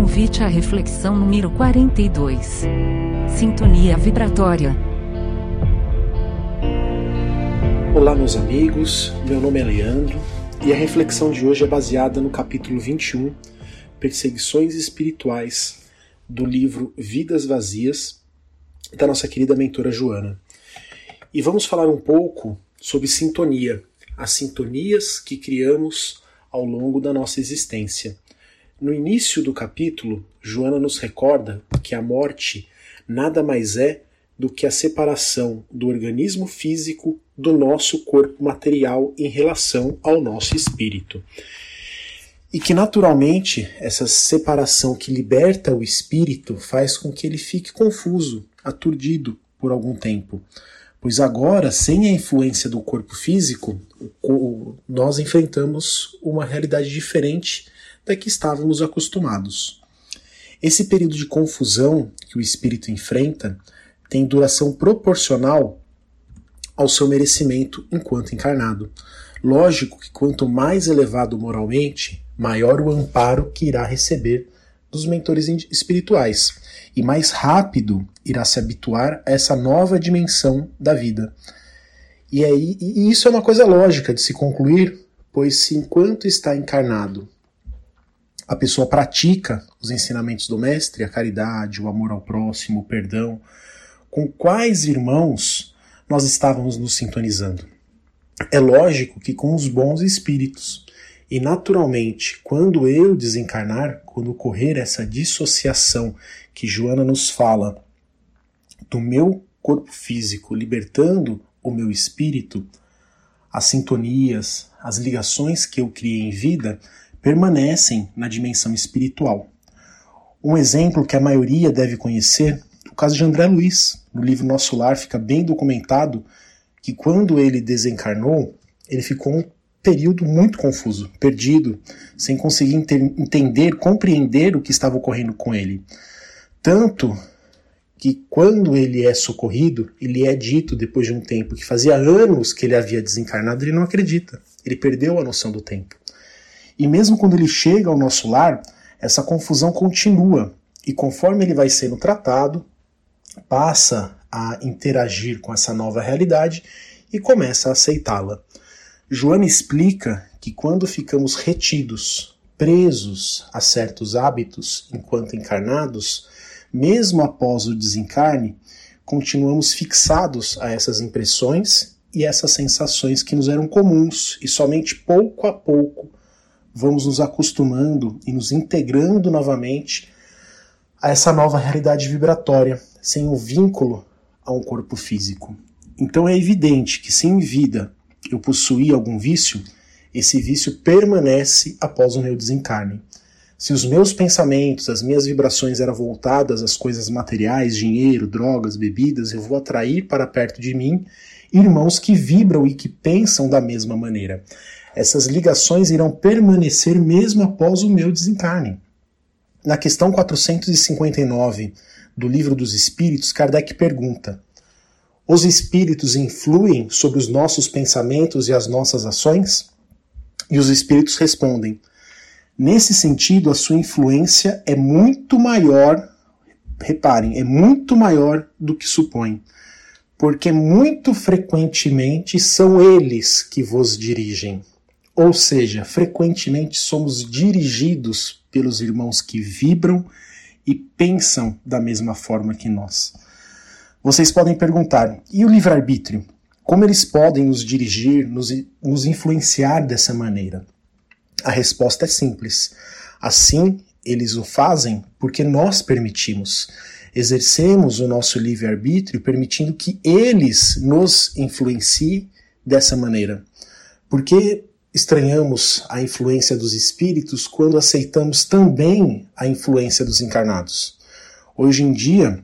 Convite à reflexão número 42. Sintonia vibratória. Olá, meus amigos. Meu nome é Leandro e a reflexão de hoje é baseada no capítulo 21, Perseguições Espirituais, do livro Vidas Vazias, da nossa querida mentora Joana. E vamos falar um pouco sobre sintonia, as sintonias que criamos ao longo da nossa existência. No início do capítulo, Joana nos recorda que a morte nada mais é do que a separação do organismo físico do nosso corpo material em relação ao nosso espírito. E que naturalmente essa separação que liberta o espírito faz com que ele fique confuso, aturdido por algum tempo. Pois agora, sem a influência do corpo físico, nós enfrentamos uma realidade diferente da que estávamos acostumados. Esse período de confusão que o espírito enfrenta tem duração proporcional ao seu merecimento enquanto encarnado. Lógico que quanto mais elevado moralmente, maior o amparo que irá receber dos mentores espirituais e mais rápido irá se habituar a essa nova dimensão da vida. E, aí, e isso é uma coisa lógica de se concluir, pois se enquanto está encarnado a pessoa pratica os ensinamentos do Mestre, a caridade, o amor ao próximo, o perdão, com quais irmãos nós estávamos nos sintonizando? É lógico que com os bons espíritos. E naturalmente, quando eu desencarnar, quando ocorrer essa dissociação que Joana nos fala do meu corpo físico, libertando o meu espírito, as sintonias, as ligações que eu criei em vida permanecem na dimensão espiritual. Um exemplo que a maioria deve conhecer, o caso de André Luiz. No livro Nosso Lar fica bem documentado que quando ele desencarnou, ele ficou um período muito confuso, perdido, sem conseguir entender, compreender o que estava ocorrendo com ele. Tanto que quando ele é socorrido, ele é dito depois de um tempo que fazia anos que ele havia desencarnado, ele não acredita. Ele perdeu a noção do tempo. E mesmo quando ele chega ao nosso lar, essa confusão continua. E conforme ele vai sendo tratado, passa a interagir com essa nova realidade e começa a aceitá-la. Joana explica que quando ficamos retidos, presos a certos hábitos enquanto encarnados, mesmo após o desencarne, continuamos fixados a essas impressões e essas sensações que nos eram comuns e somente pouco a pouco vamos nos acostumando e nos integrando novamente a essa nova realidade vibratória, sem o vínculo a um corpo físico. Então é evidente que se em vida eu possuía algum vício, esse vício permanece após o meu desencarne. Se os meus pensamentos, as minhas vibrações eram voltadas às coisas materiais, dinheiro, drogas, bebidas, eu vou atrair para perto de mim irmãos que vibram e que pensam da mesma maneira essas ligações irão permanecer mesmo após o meu desencarne. Na questão 459 do Livro dos Espíritos, Kardec pergunta: Os espíritos influem sobre os nossos pensamentos e as nossas ações? E os espíritos respondem: Nesse sentido, a sua influência é muito maior, reparem, é muito maior do que supõe, porque muito frequentemente são eles que vos dirigem. Ou seja, frequentemente somos dirigidos pelos irmãos que vibram e pensam da mesma forma que nós. Vocês podem perguntar: e o livre-arbítrio? Como eles podem nos dirigir, nos, nos influenciar dessa maneira? A resposta é simples. Assim, eles o fazem porque nós permitimos. Exercemos o nosso livre-arbítrio permitindo que eles nos influenciem dessa maneira. Porque estranhamos a influência dos espíritos quando aceitamos também a influência dos encarnados. Hoje em dia,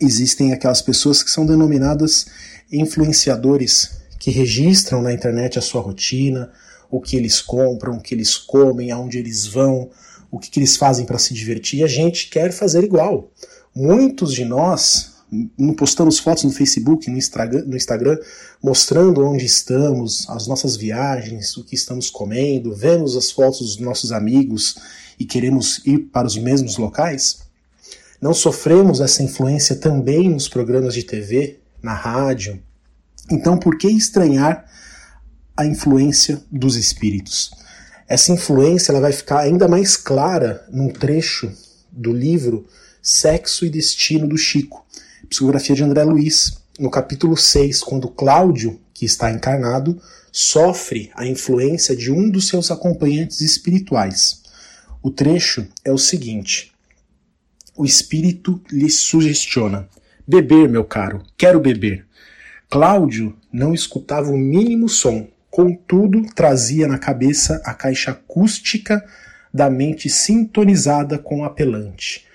existem aquelas pessoas que são denominadas influenciadores, que registram na internet a sua rotina, o que eles compram, o que eles comem, aonde eles vão, o que, que eles fazem para se divertir, e a gente quer fazer igual. Muitos de nós postamos fotos no Facebook, no Instagram, no Instagram, mostrando onde estamos, as nossas viagens, o que estamos comendo, vemos as fotos dos nossos amigos e queremos ir para os mesmos locais? Não sofremos essa influência também nos programas de TV, na rádio? Então, por que estranhar a influência dos espíritos? Essa influência ela vai ficar ainda mais clara num trecho do livro Sexo e Destino do Chico, psicografia de André Luiz, no capítulo 6, quando Cláudio, que está encarnado, sofre a influência de um dos seus acompanhantes espirituais. O trecho é o seguinte: O espírito lhe sugestiona: Beber, meu caro, quero beber. Cláudio não escutava o mínimo som, contudo trazia na cabeça a caixa acústica da mente sintonizada com o apelante.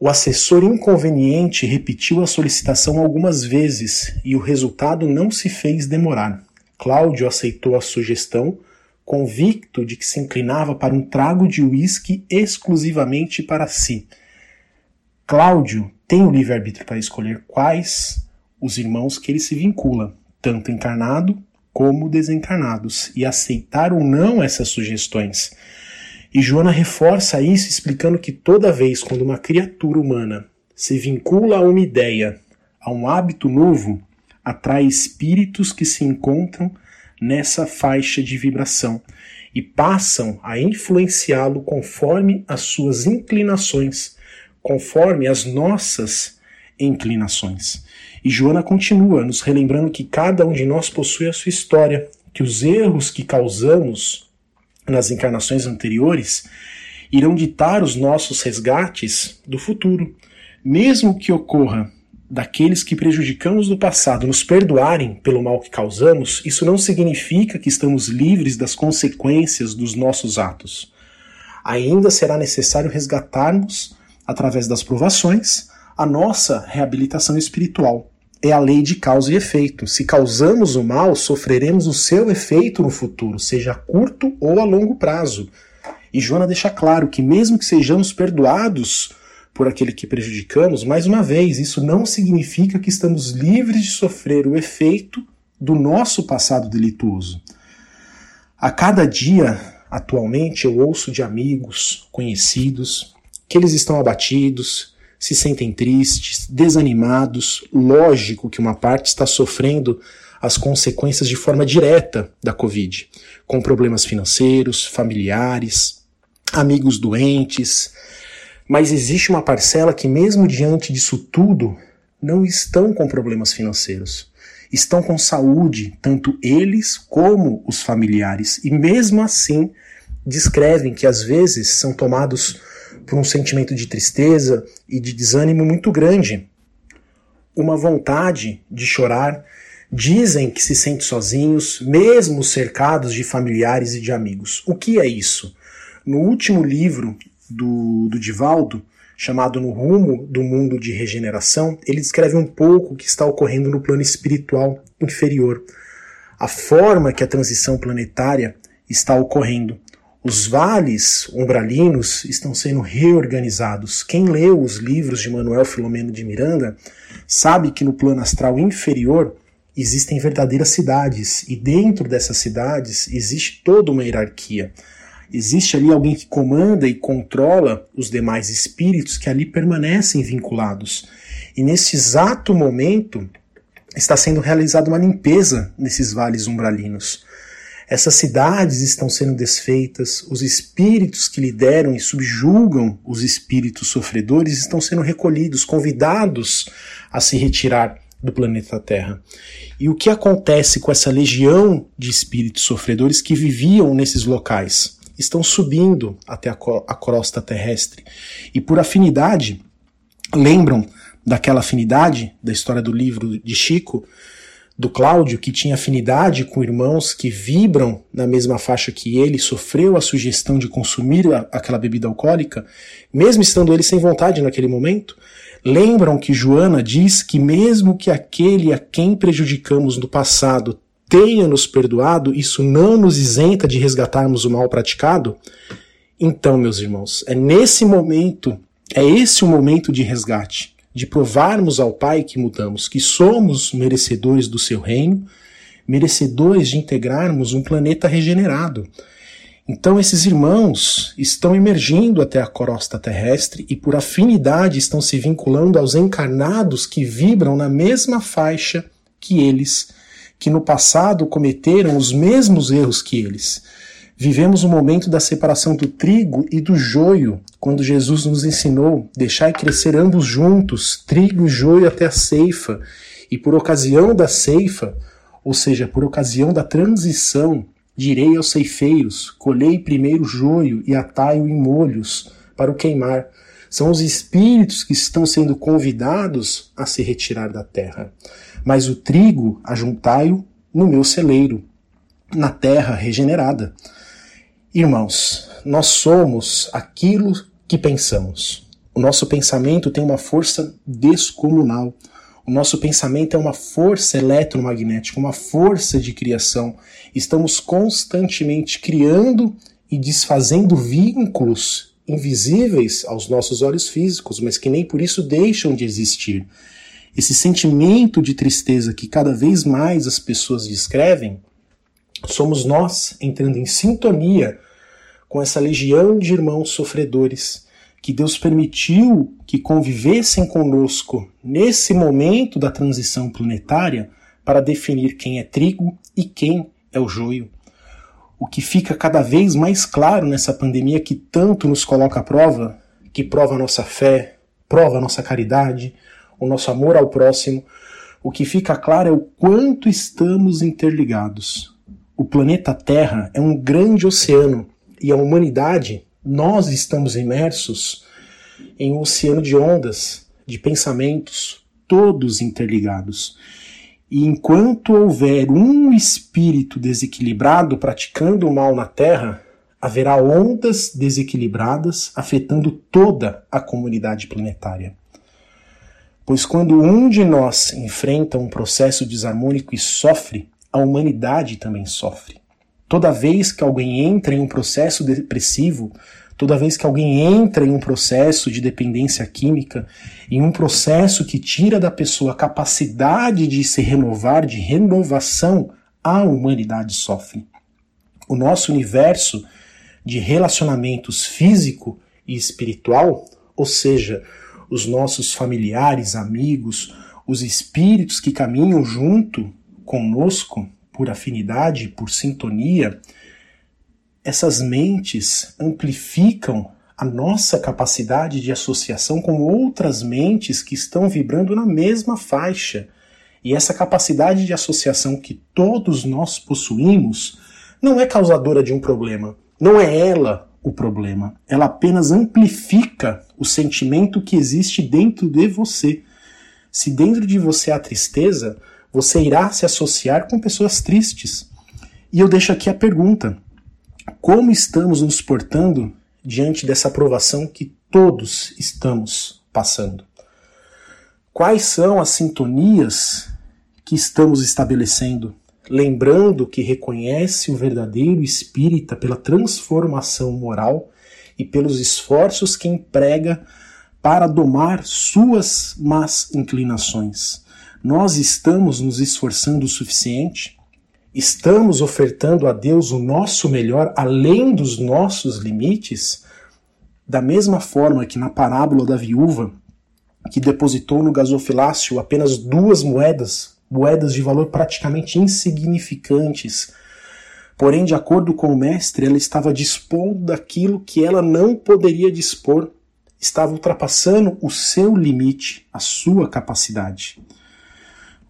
O assessor inconveniente repetiu a solicitação algumas vezes e o resultado não se fez demorar. Cláudio aceitou a sugestão, convicto de que se inclinava para um trago de uísque exclusivamente para si. Cláudio tem o livre-arbítrio para escolher quais os irmãos que ele se vincula, tanto encarnado como desencarnados, e aceitar ou não essas sugestões. E Joana reforça isso explicando que toda vez quando uma criatura humana se vincula a uma ideia, a um hábito novo, atrai espíritos que se encontram nessa faixa de vibração e passam a influenciá-lo conforme as suas inclinações, conforme as nossas inclinações. E Joana continua nos relembrando que cada um de nós possui a sua história, que os erros que causamos nas encarnações anteriores irão ditar os nossos resgates do futuro. Mesmo que ocorra daqueles que prejudicamos no passado nos perdoarem pelo mal que causamos, isso não significa que estamos livres das consequências dos nossos atos. Ainda será necessário resgatarmos, através das provações, a nossa reabilitação espiritual. É a lei de causa e efeito. Se causamos o mal, sofreremos o seu efeito no futuro, seja a curto ou a longo prazo. E Joana deixa claro que, mesmo que sejamos perdoados por aquele que prejudicamos, mais uma vez, isso não significa que estamos livres de sofrer o efeito do nosso passado delituoso. A cada dia, atualmente, eu ouço de amigos, conhecidos, que eles estão abatidos, se sentem tristes, desanimados. Lógico que uma parte está sofrendo as consequências de forma direta da Covid, com problemas financeiros, familiares, amigos doentes. Mas existe uma parcela que, mesmo diante disso tudo, não estão com problemas financeiros. Estão com saúde, tanto eles como os familiares, e mesmo assim descrevem que às vezes são tomados por um sentimento de tristeza e de desânimo muito grande, uma vontade de chorar. Dizem que se sentem sozinhos, mesmo cercados de familiares e de amigos. O que é isso? No último livro do, do Divaldo, chamado No Rumo do Mundo de Regeneração, ele descreve um pouco o que está ocorrendo no plano espiritual inferior, a forma que a transição planetária está ocorrendo. Os vales umbralinos estão sendo reorganizados. Quem leu os livros de Manuel Filomeno de Miranda sabe que no plano astral inferior existem verdadeiras cidades e dentro dessas cidades existe toda uma hierarquia. Existe ali alguém que comanda e controla os demais espíritos que ali permanecem vinculados. E nesse exato momento está sendo realizada uma limpeza nesses vales umbralinos. Essas cidades estão sendo desfeitas, os espíritos que lideram e subjugam os espíritos sofredores estão sendo recolhidos, convidados a se retirar do planeta Terra. E o que acontece com essa legião de espíritos sofredores que viviam nesses locais? Estão subindo até a, a crosta terrestre. E por afinidade, lembram daquela afinidade da história do livro de Chico, do Cláudio, que tinha afinidade com irmãos que vibram na mesma faixa que ele, sofreu a sugestão de consumir a, aquela bebida alcoólica, mesmo estando ele sem vontade naquele momento, lembram que Joana diz que mesmo que aquele a quem prejudicamos no passado tenha nos perdoado, isso não nos isenta de resgatarmos o mal praticado? Então, meus irmãos, é nesse momento, é esse o momento de resgate de provarmos ao Pai que mudamos, que somos merecedores do seu reino, merecedores de integrarmos um planeta regenerado. Então, esses irmãos estão emergindo até a crosta terrestre e, por afinidade, estão se vinculando aos encarnados que vibram na mesma faixa que eles, que no passado cometeram os mesmos erros que eles. Vivemos o momento da separação do trigo e do joio, quando Jesus nos ensinou deixar crescer ambos juntos, trigo e joio até a ceifa, e por ocasião da ceifa, ou seja, por ocasião da transição, Direi aos ceifeiros: colhei primeiro o joio e atai-o em molhos para o queimar. São os espíritos que estão sendo convidados a se retirar da terra. Mas o trigo ajuntai-o no meu celeiro, na terra regenerada. Irmãos, nós somos aquilo que pensamos. O nosso pensamento tem uma força descomunal. O nosso pensamento é uma força eletromagnética, uma força de criação. Estamos constantemente criando e desfazendo vínculos invisíveis aos nossos olhos físicos, mas que nem por isso deixam de existir. Esse sentimento de tristeza que cada vez mais as pessoas descrevem, somos nós entrando em sintonia com essa legião de irmãos sofredores que Deus permitiu que convivessem conosco nesse momento da transição planetária para definir quem é trigo e quem é o joio. O que fica cada vez mais claro nessa pandemia que tanto nos coloca à prova, que prova a nossa fé, prova a nossa caridade, o nosso amor ao próximo, o que fica claro é o quanto estamos interligados. O planeta Terra é um grande oceano e a humanidade nós estamos imersos em um oceano de ondas, de pensamentos, todos interligados. E enquanto houver um espírito desequilibrado praticando o mal na Terra, haverá ondas desequilibradas afetando toda a comunidade planetária. Pois quando um de nós enfrenta um processo desarmônico e sofre, a humanidade também sofre. Toda vez que alguém entra em um processo depressivo, toda vez que alguém entra em um processo de dependência química, em um processo que tira da pessoa a capacidade de se renovar, de renovação, a humanidade sofre. O nosso universo de relacionamentos físico e espiritual, ou seja, os nossos familiares, amigos, os espíritos que caminham junto conosco, por afinidade, por sintonia, essas mentes amplificam a nossa capacidade de associação com outras mentes que estão vibrando na mesma faixa. E essa capacidade de associação que todos nós possuímos não é causadora de um problema. Não é ela o problema. Ela apenas amplifica o sentimento que existe dentro de você. Se dentro de você há tristeza, você irá se associar com pessoas tristes. E eu deixo aqui a pergunta: como estamos nos portando diante dessa aprovação que todos estamos passando? Quais são as sintonias que estamos estabelecendo? Lembrando que reconhece o verdadeiro espírita pela transformação moral e pelos esforços que emprega para domar suas más inclinações nós estamos nos esforçando o suficiente? Estamos ofertando a Deus o nosso melhor além dos nossos limites? Da mesma forma que na parábola da viúva, que depositou no gasofilácio apenas duas moedas, moedas de valor praticamente insignificantes, porém, de acordo com o mestre, ela estava dispondo daquilo que ela não poderia dispor, estava ultrapassando o seu limite, a sua capacidade.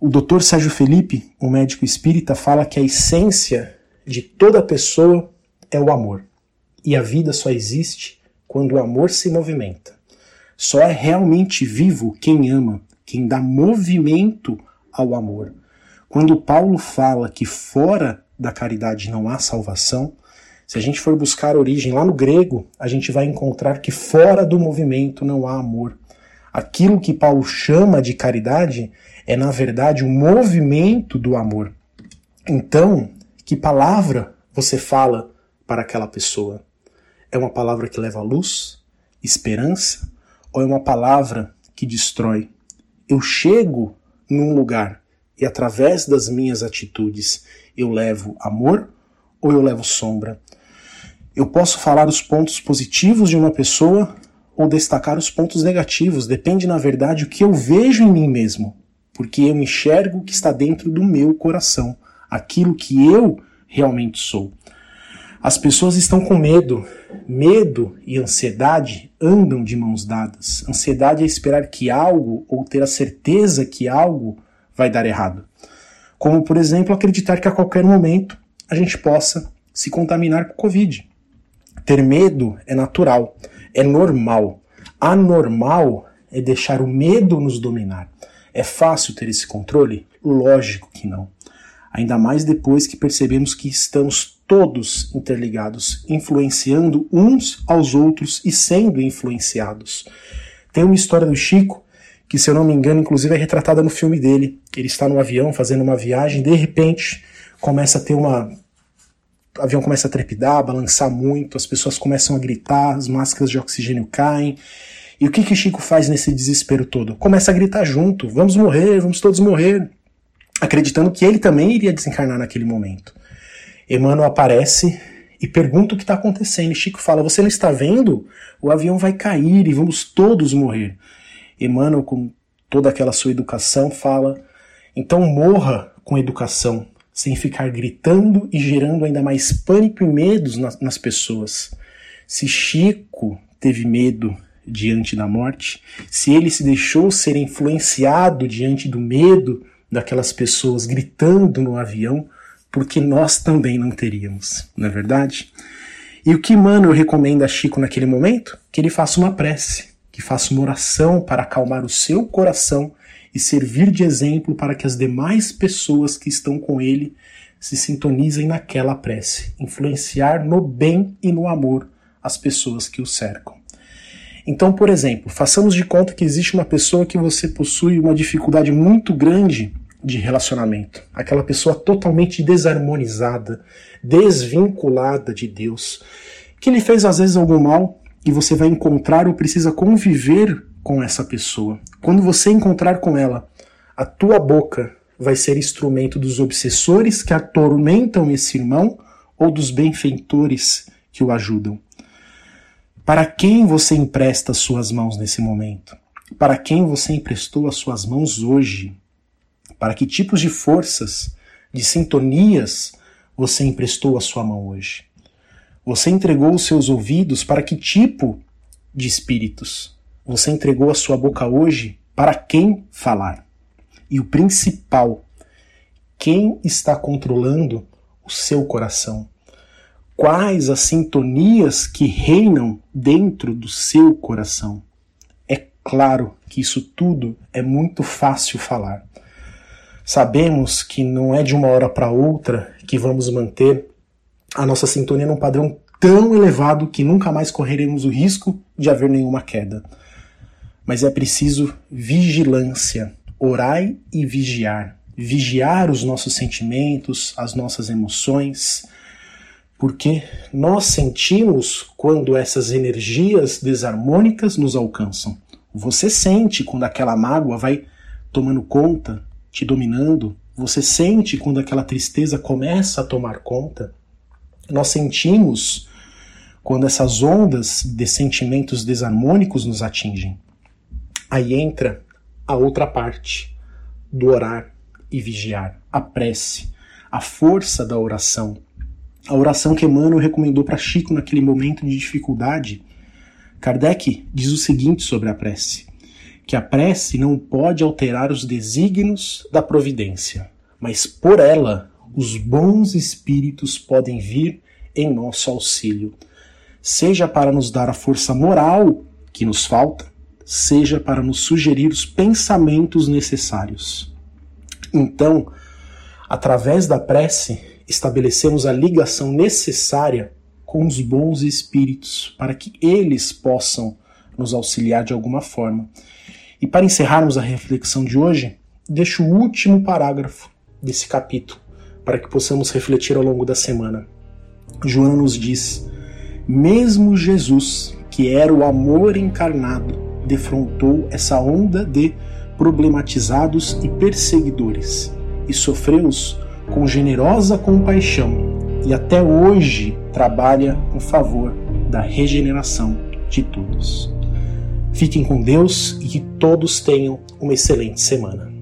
O Dr. Sérgio Felipe, um médico espírita, fala que a essência de toda pessoa é o amor. E a vida só existe quando o amor se movimenta. Só é realmente vivo quem ama, quem dá movimento ao amor. Quando Paulo fala que fora da caridade não há salvação, se a gente for buscar a origem lá no grego, a gente vai encontrar que fora do movimento não há amor. Aquilo que Paulo chama de caridade é, na verdade, um movimento do amor. Então, que palavra você fala para aquela pessoa? É uma palavra que leva luz, esperança, ou é uma palavra que destrói, Eu chego num lugar e através das minhas atitudes eu levo amor ou eu levo sombra? Eu posso falar os pontos positivos de uma pessoa ou destacar os pontos negativos, depende na verdade o que eu vejo em mim mesmo, porque eu enxergo o que está dentro do meu coração, aquilo que eu realmente sou. As pessoas estão com medo. Medo e ansiedade andam de mãos dadas. Ansiedade é esperar que algo ou ter a certeza que algo vai dar errado. Como, por exemplo, acreditar que a qualquer momento a gente possa se contaminar com Covid. Ter medo é natural, é normal. Anormal é deixar o medo nos dominar. É fácil ter esse controle? Lógico que não. Ainda mais depois que percebemos que estamos todos interligados, influenciando uns aos outros e sendo influenciados. Tem uma história do Chico que, se eu não me engano, inclusive é retratada no filme dele. Ele está no avião fazendo uma viagem, de repente começa a ter uma. O avião começa a trepidar, a balançar muito, as pessoas começam a gritar, as máscaras de oxigênio caem. E o que que Chico faz nesse desespero todo? Começa a gritar junto: vamos morrer, vamos todos morrer, acreditando que ele também iria desencarnar naquele momento. Emmanuel aparece e pergunta o que está acontecendo. Chico fala: Você não está vendo? O avião vai cair e vamos todos morrer. Emmanuel, com toda aquela sua educação, fala: Então morra com educação, sem ficar gritando e gerando ainda mais pânico e medos nas, nas pessoas. Se Chico teve medo diante da morte, se ele se deixou ser influenciado diante do medo daquelas pessoas gritando no avião, porque nós também não teríamos, não é verdade? E o que Mano recomenda a Chico naquele momento? Que ele faça uma prece, que faça uma oração para acalmar o seu coração e servir de exemplo para que as demais pessoas que estão com ele se sintonizem naquela prece, influenciar no bem e no amor as pessoas que o cercam. Então, por exemplo, façamos de conta que existe uma pessoa que você possui uma dificuldade muito grande de relacionamento. Aquela pessoa totalmente desarmonizada, desvinculada de Deus, que lhe fez às vezes algum mal e você vai encontrar ou precisa conviver com essa pessoa. Quando você encontrar com ela, a tua boca vai ser instrumento dos obsessores que atormentam esse irmão ou dos benfeitores que o ajudam. Para quem você empresta as suas mãos nesse momento? Para quem você emprestou as suas mãos hoje? Para que tipos de forças, de sintonias você emprestou a sua mão hoje? Você entregou os seus ouvidos para que tipo de espíritos? Você entregou a sua boca hoje para quem falar? E o principal, quem está controlando o seu coração? Quais as sintonias que reinam dentro do seu coração? É claro que isso tudo é muito fácil falar. Sabemos que não é de uma hora para outra que vamos manter a nossa sintonia num padrão tão elevado que nunca mais correremos o risco de haver nenhuma queda. Mas é preciso vigilância, orai e vigiar. Vigiar os nossos sentimentos, as nossas emoções, porque nós sentimos quando essas energias desarmônicas nos alcançam. Você sente quando aquela mágoa vai tomando conta te dominando, você sente quando aquela tristeza começa a tomar conta. Nós sentimos quando essas ondas de sentimentos desarmônicos nos atingem. Aí entra a outra parte do orar e vigiar, a prece, a força da oração. A oração que Emmanuel recomendou para Chico naquele momento de dificuldade. Kardec diz o seguinte sobre a prece: que a prece não pode alterar os desígnios da providência, mas por ela os bons espíritos podem vir em nosso auxílio, seja para nos dar a força moral que nos falta, seja para nos sugerir os pensamentos necessários. Então, através da prece, estabelecemos a ligação necessária com os bons espíritos, para que eles possam nos auxiliar de alguma forma. E para encerrarmos a reflexão de hoje, deixo o último parágrafo desse capítulo para que possamos refletir ao longo da semana. Joana nos diz: Mesmo Jesus, que era o amor encarnado, defrontou essa onda de problematizados e perseguidores, e sofreu-os com generosa compaixão, e até hoje trabalha em favor da regeneração de todos. Fiquem com Deus e que todos tenham uma excelente semana.